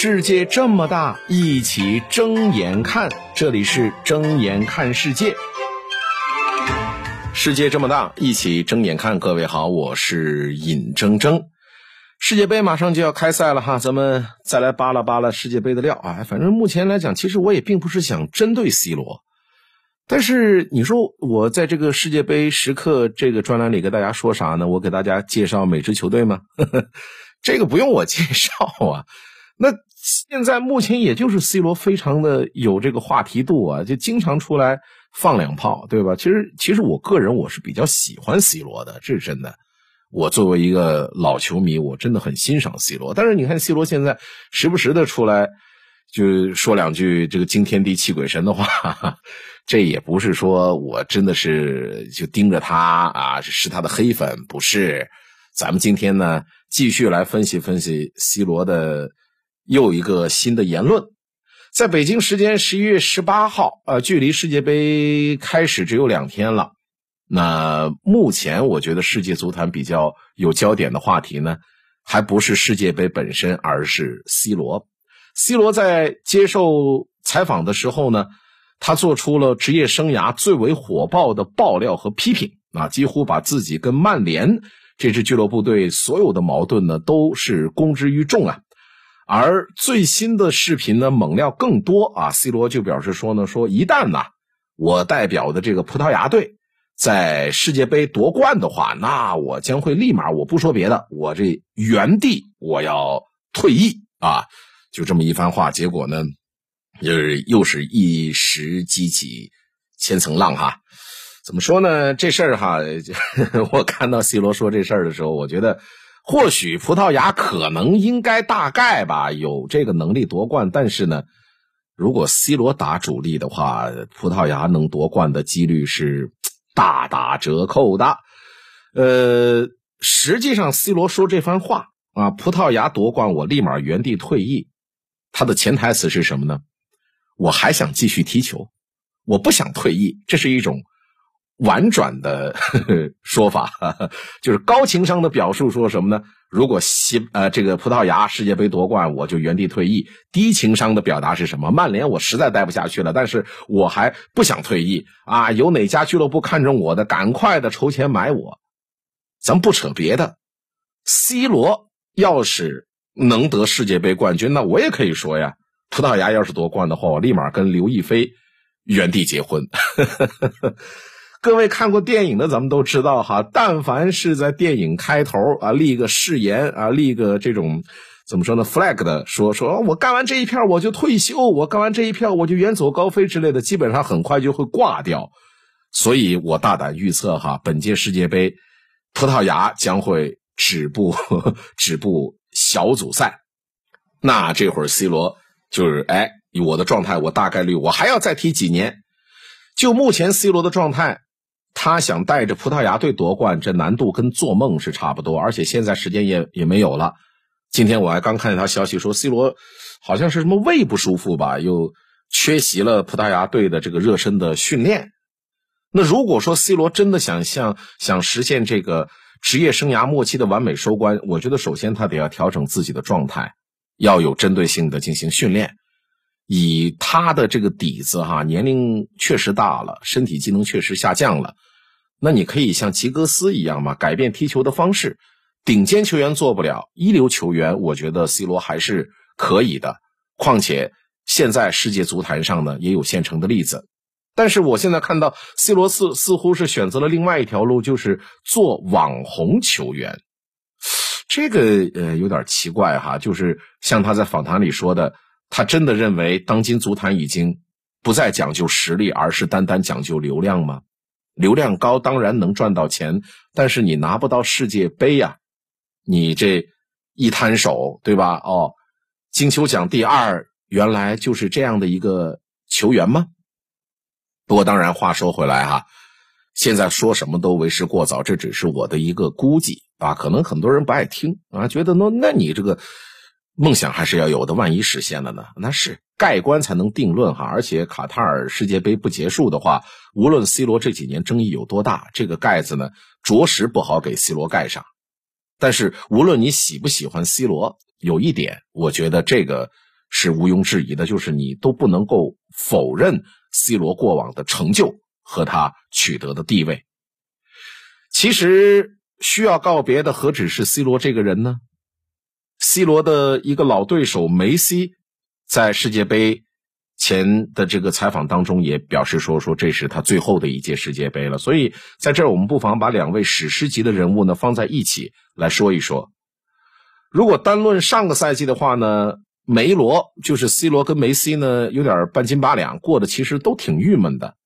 世界这么大，一起睁眼看。这里是睁眼看世界。世界这么大，一起睁眼看。各位好，我是尹铮铮。世界杯马上就要开赛了哈，咱们再来扒拉扒拉世界杯的料啊。反正目前来讲，其实我也并不是想针对 C 罗，但是你说我在这个世界杯时刻这个专栏里跟大家说啥呢？我给大家介绍每支球队吗？这个不用我介绍啊。那现在目前也就是 C 罗非常的有这个话题度啊，就经常出来放两炮，对吧？其实其实我个人我是比较喜欢 C 罗的，这是真的。我作为一个老球迷，我真的很欣赏 C 罗。但是你看 C 罗现在时不时的出来就说两句这个惊天地泣鬼神的话，这也不是说我真的是就盯着他啊是他的黑粉，不是。咱们今天呢继续来分析分析 C 罗的。又一个新的言论，在北京时间十一月十八号，呃，距离世界杯开始只有两天了。那目前我觉得世界足坛比较有焦点的话题呢，还不是世界杯本身，而是 C 罗。C 罗在接受采访的时候呢，他做出了职业生涯最为火爆的爆料和批评，啊，几乎把自己跟曼联这支俱乐部队所有的矛盾呢，都是公之于众啊。而最新的视频呢，猛料更多啊！C 罗就表示说呢，说一旦呐，我代表的这个葡萄牙队在世界杯夺冠的话，那我将会立马，我不说别的，我这原地我要退役啊！就这么一番话，结果呢，就是又是一时激起千层浪哈。怎么说呢？这事儿哈，我看到 C 罗说这事儿的时候，我觉得。或许葡萄牙可能应该大概吧有这个能力夺冠，但是呢，如果 C 罗打主力的话，葡萄牙能夺冠的几率是大打折扣的。呃，实际上 C 罗说这番话啊，葡萄牙夺冠我立马原地退役，他的潜台词是什么呢？我还想继续踢球，我不想退役，这是一种。婉转的 说法，就是高情商的表述，说什么呢？如果西呃这个葡萄牙世界杯夺冠，我就原地退役。低情商的表达是什么？曼联我实在待不下去了，但是我还不想退役啊！有哪家俱乐部看中我的，赶快的筹钱买我。咱不扯别的，C 罗要是能得世界杯冠军，那我也可以说呀。葡萄牙要是夺冠的话，我立马跟刘亦菲原地结婚。各位看过电影的，咱们都知道哈。但凡是在电影开头啊立个誓言啊立个这种怎么说呢 flag 的，说说我干完这一票我就退休，我干完这一票我就远走高飞之类的，基本上很快就会挂掉。所以我大胆预测哈，本届世界杯葡萄牙将会止步 止步小组赛。那这会儿 C 罗就是哎，我的状态我大概率我还要再踢几年。就目前 C 罗的状态。他想带着葡萄牙队夺冠，这难度跟做梦是差不多，而且现在时间也也没有了。今天我还刚看见他消息说，C 罗好像是什么胃不舒服吧，又缺席了葡萄牙队的这个热身的训练。那如果说 C 罗真的想像想实现这个职业生涯末期的完美收官，我觉得首先他得要调整自己的状态，要有针对性的进行训练。以他的这个底子哈，年龄确实大了，身体机能确实下降了。那你可以像吉格斯一样嘛，改变踢球的方式。顶尖球员做不了，一流球员，我觉得 C 罗还是可以的。况且现在世界足坛上呢，也有现成的例子。但是我现在看到 C 罗似似乎是选择了另外一条路，就是做网红球员。这个呃有点奇怪哈，就是像他在访谈里说的。他真的认为当今足坛已经不再讲究实力，而是单单讲究流量吗？流量高当然能赚到钱，但是你拿不到世界杯呀，你这一摊手，对吧？哦，金球奖第二原来就是这样的一个球员吗？不过当然话说回来哈，现在说什么都为时过早，这只是我的一个估计啊，可能很多人不爱听啊，觉得那那你这个。梦想还是要有的，万一实现了呢？那是盖棺才能定论哈。而且卡塔尔世界杯不结束的话，无论 C 罗这几年争议有多大，这个盖子呢，着实不好给 C 罗盖上。但是无论你喜不喜欢 C 罗，有一点，我觉得这个是毋庸置疑的，就是你都不能够否认 C 罗过往的成就和他取得的地位。其实需要告别的何止是 C 罗这个人呢？C 罗的一个老对手梅西，在世界杯前的这个采访当中也表示说，说这是他最后的一届世界杯了。所以在这儿，我们不妨把两位史诗级的人物呢放在一起来说一说。如果单论上个赛季的话呢，梅罗就是 C 罗跟梅西呢有点半斤八两，过得其实都挺郁闷的。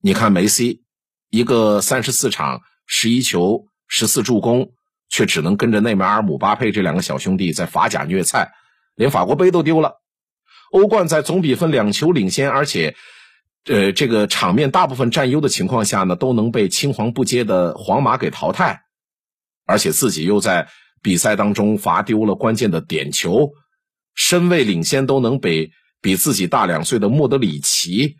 你看梅西。一个三十四场十一球十四助攻，却只能跟着内马尔、姆巴佩这两个小兄弟在法甲虐菜，连法国杯都丢了。欧冠在总比分两球领先，而且，呃，这个场面大部分占优的情况下呢，都能被青黄不接的皇马给淘汰，而且自己又在比赛当中罚丢了关键的点球，身位领先都能被比自己大两岁的莫德里奇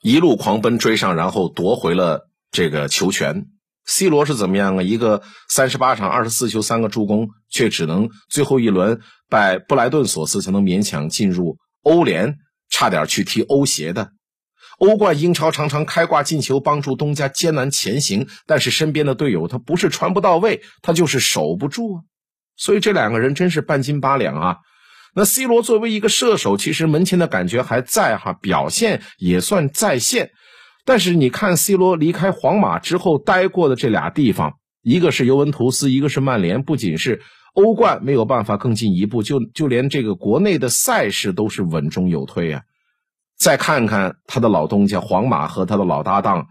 一路狂奔追上，然后夺回了。这个球权，C 罗是怎么样啊？一个三十八场二十四球三个助攻，却只能最后一轮拜布莱顿所赐，才能勉强进入欧联，差点去踢欧协的。欧冠、英超常常开挂进球，帮助东家艰难前行，但是身边的队友他不是传不到位，他就是守不住啊。所以这两个人真是半斤八两啊。那 C 罗作为一个射手，其实门前的感觉还在哈，表现也算在线。但是你看，C 罗离开皇马之后待过的这俩地方，一个是尤文图斯，一个是曼联，不仅是欧冠没有办法更进一步，就就连这个国内的赛事都是稳中有退啊。再看看他的老东家皇马和他的老搭档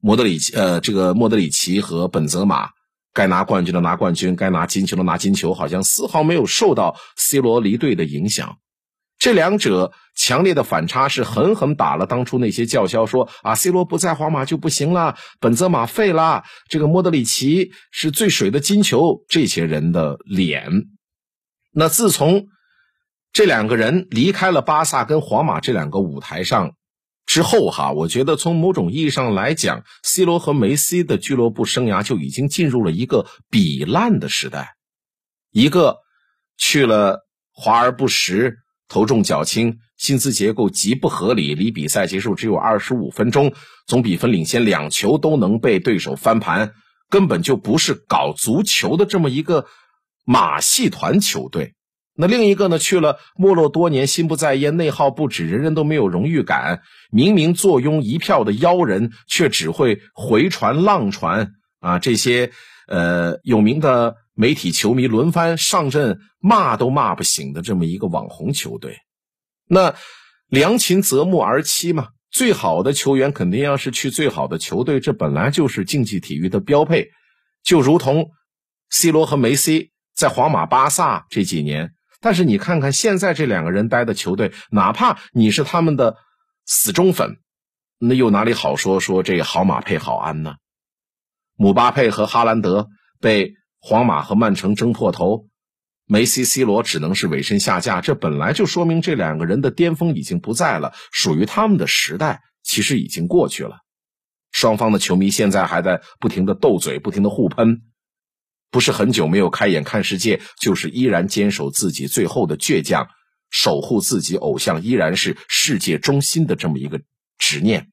莫德里奇，呃，这个莫德里奇和本泽马，该拿冠军的拿冠军，该拿金球的拿金球，好像丝毫没有受到 C 罗离队的影响。这两者强烈的反差是狠狠打了当初那些叫嚣说啊，C 罗不在皇马就不行了，本泽马废了，这个莫德里奇是最水的金球这些人的脸。那自从这两个人离开了巴萨跟皇马这两个舞台上之后，哈，我觉得从某种意义上来讲，C 罗和梅西的俱乐部生涯就已经进入了一个比烂的时代，一个去了华而不实。头重脚轻，薪资结构极不合理，离比赛结束只有二十五分钟，总比分领先两球都能被对手翻盘，根本就不是搞足球的这么一个马戏团球队。那另一个呢，去了没落多年，心不在焉，内耗不止，人人都没有荣誉感，明明坐拥一票的妖人，却只会回传浪传啊！这些呃有名的。媒体球迷轮番上阵骂都骂不醒的这么一个网红球队，那良禽择木而栖嘛，最好的球员肯定要是去最好的球队，这本来就是竞技体育的标配。就如同 C 罗和梅西在皇马、巴萨这几年，但是你看看现在这两个人待的球队，哪怕你是他们的死忠粉，那又哪里好说说这好马配好鞍呢？姆巴佩和哈兰德被。皇马和曼城争破头，梅西、C 罗只能是委身下架。这本来就说明这两个人的巅峰已经不在了，属于他们的时代其实已经过去了。双方的球迷现在还在不停的斗嘴，不停的互喷，不是很久没有开眼看世界，就是依然坚守自己最后的倔强，守护自己偶像依然是世界中心的这么一个执念。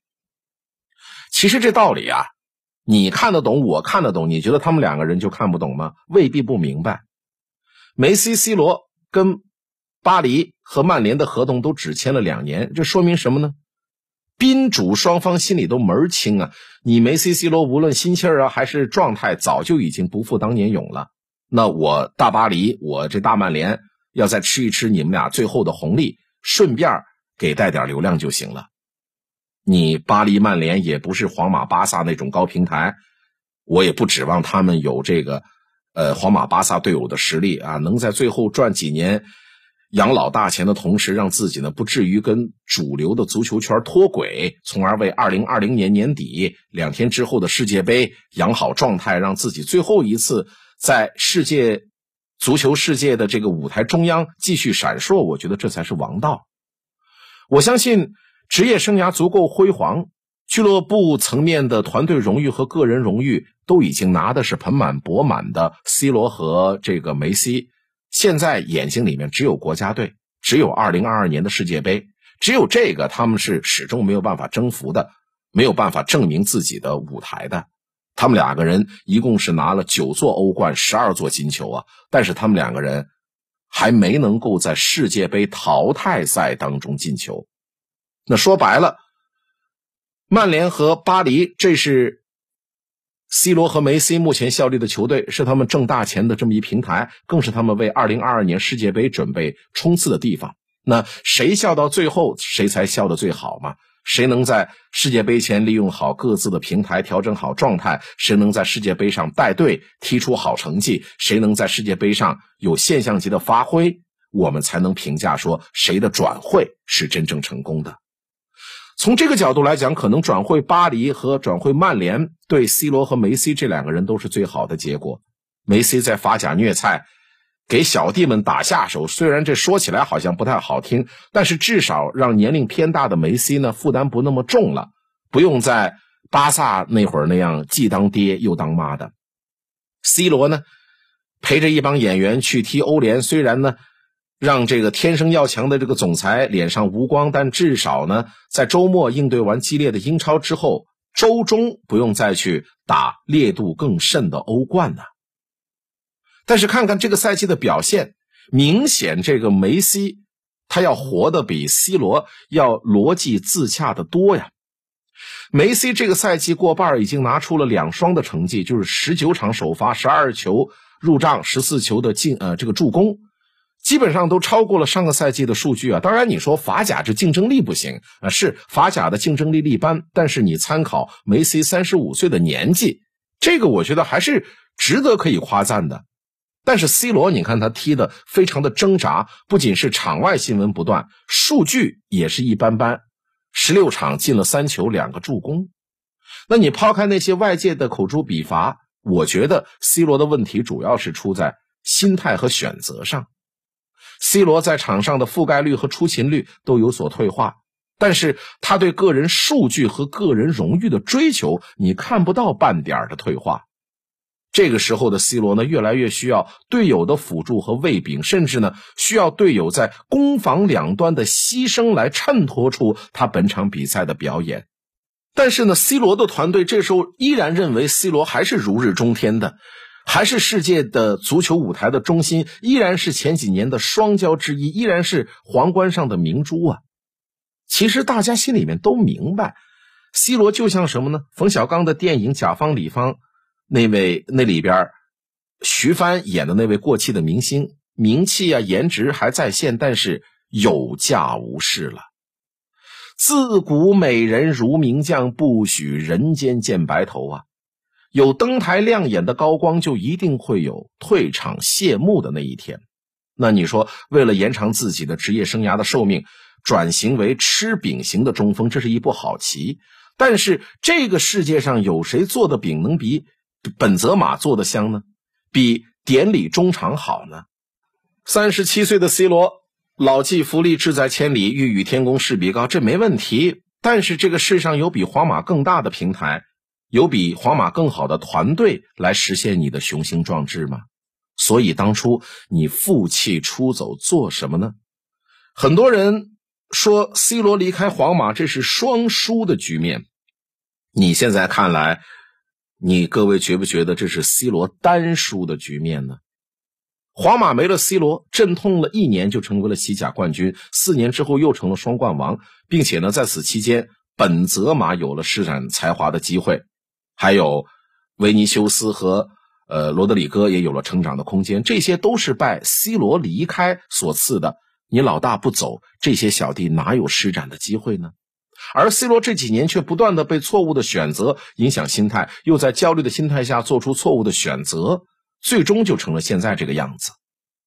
其实这道理啊。你看得懂，我看得懂，你觉得他们两个人就看不懂吗？未必不明白。梅西、C 罗跟巴黎和曼联的合同都只签了两年，这说明什么呢？宾主双方心里都门儿清啊！你梅西、C 罗无论心气儿啊还是状态，早就已经不复当年勇了。那我大巴黎，我这大曼联要再吃一吃你们俩最后的红利，顺便给带点流量就行了。你巴黎曼联也不是皇马巴萨那种高平台，我也不指望他们有这个，呃，皇马巴萨队伍的实力啊，能在最后赚几年养老大钱的同时，让自己呢不至于跟主流的足球圈脱轨，从而为二零二零年年底两天之后的世界杯养好状态，让自己最后一次在世界足球世界的这个舞台中央继续闪烁，我觉得这才是王道。我相信。职业生涯足够辉煌，俱乐部层面的团队荣誉和个人荣誉都已经拿的是盆满钵满的。C 罗和这个梅西，现在眼睛里面只有国家队，只。有二零二二年的世界杯，只有这个他们是始终没有办法征服的，没有办法证明自己的舞台的。他们两个人一共是拿了九座欧冠、十二座金球啊，但是他们两个人还没能够在世界杯淘汰赛当中进球。那说白了，曼联和巴黎，这是 C 罗和梅西目前效力的球队，是他们挣大钱的这么一平台，更是他们为二零二二年世界杯准备冲刺的地方。那谁笑到最后，谁才笑得最好嘛？谁能在世界杯前利用好各自的平台，调整好状态？谁能在世界杯上带队踢出好成绩？谁能在世界杯上有现象级的发挥？我们才能评价说谁的转会是真正成功的。从这个角度来讲，可能转会巴黎和转会曼联对 C 罗和梅西这两个人都是最好的结果。梅西在法甲虐菜。给小弟们打下手，虽然这说起来好像不太好听，但是至少让年龄偏大的梅西呢负担不那么重了，不用在巴萨那会儿那样既当爹又当妈的。C 罗呢，陪着一帮演员去踢欧联，虽然呢让这个天生要强的这个总裁脸上无光，但至少呢在周末应对完激烈的英超之后，周中不用再去打烈度更甚的欧冠呢。但是看看这个赛季的表现，明显这个梅西他要活得比 C 罗要逻辑自洽的多呀。梅西这个赛季过半已经拿出了两双的成绩，就是十九场首发，十二球入账，十四球的进呃这个助攻，基本上都超过了上个赛季的数据啊。当然你说法甲这竞争力不行啊，是法甲的竞争力一般，但是你参考梅西三十五岁的年纪，这个我觉得还是值得可以夸赞的。但是 C 罗，你看他踢的非常的挣扎，不仅是场外新闻不断，数据也是一般般。十六场进了三球，两个助攻。那你抛开那些外界的口诛笔伐，我觉得 C 罗的问题主要是出在心态和选择上。C 罗在场上的覆盖率和出勤率都有所退化，但是他对个人数据和个人荣誉的追求，你看不到半点的退化。这个时候的 C 罗呢，越来越需要队友的辅助和喂饼，甚至呢，需要队友在攻防两端的牺牲来衬托出他本场比赛的表演。但是呢，C 罗的团队这时候依然认为 C 罗还是如日中天的，还是世界的足球舞台的中心，依然是前几年的双骄之一，依然是皇冠上的明珠啊。其实大家心里面都明白，C 罗就像什么呢？冯小刚的电影《甲方乙方》。那位那里边，徐帆演的那位过气的明星，名气啊颜值还在线，但是有价无市了。自古美人如名将，不许人间见白头啊！有登台亮眼的高光，就一定会有退场谢幕的那一天。那你说，为了延长自己的职业生涯的寿命，转型为吃饼型的中锋，这是一步好棋。但是这个世界上有谁做的饼能比？本泽马做的香呢，比典礼中场好呢。三十七岁的 C 罗，老骥伏枥，志在千里，欲与天公试比高，这没问题。但是这个世上有比皇马更大的平台，有比皇马更好的团队来实现你的雄心壮志吗？所以当初你负气出走做什么呢？很多人说 C 罗离开皇马这是双输的局面，你现在看来？你各位觉不觉得这是 C 罗单输的局面呢？皇马没了 C 罗，阵痛了一年就成为了西甲冠军，四年之后又成了双冠王，并且呢，在此期间，本泽马有了施展才华的机会，还有维尼修斯和呃罗德里戈也有了成长的空间，这些都是拜 C 罗离开所赐的。你老大不走，这些小弟哪有施展的机会呢？而 C 罗这几年却不断的被错误的选择影响心态，又在焦虑的心态下做出错误的选择，最终就成了现在这个样子。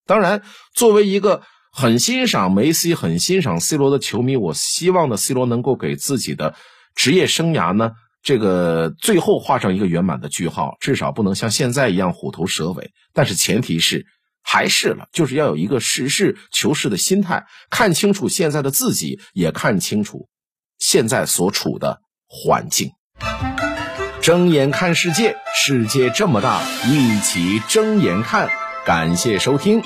当然，作为一个很欣赏梅西、很欣赏 C 罗的球迷，我希望呢，C 罗能够给自己的职业生涯呢，这个最后画上一个圆满的句号，至少不能像现在一样虎头蛇尾。但是前提是，还是了，就是要有一个实事求是的心态，看清楚现在的自己，也看清楚。现在所处的环境，睁眼看世界，世界这么大，一起睁眼看。感谢收听。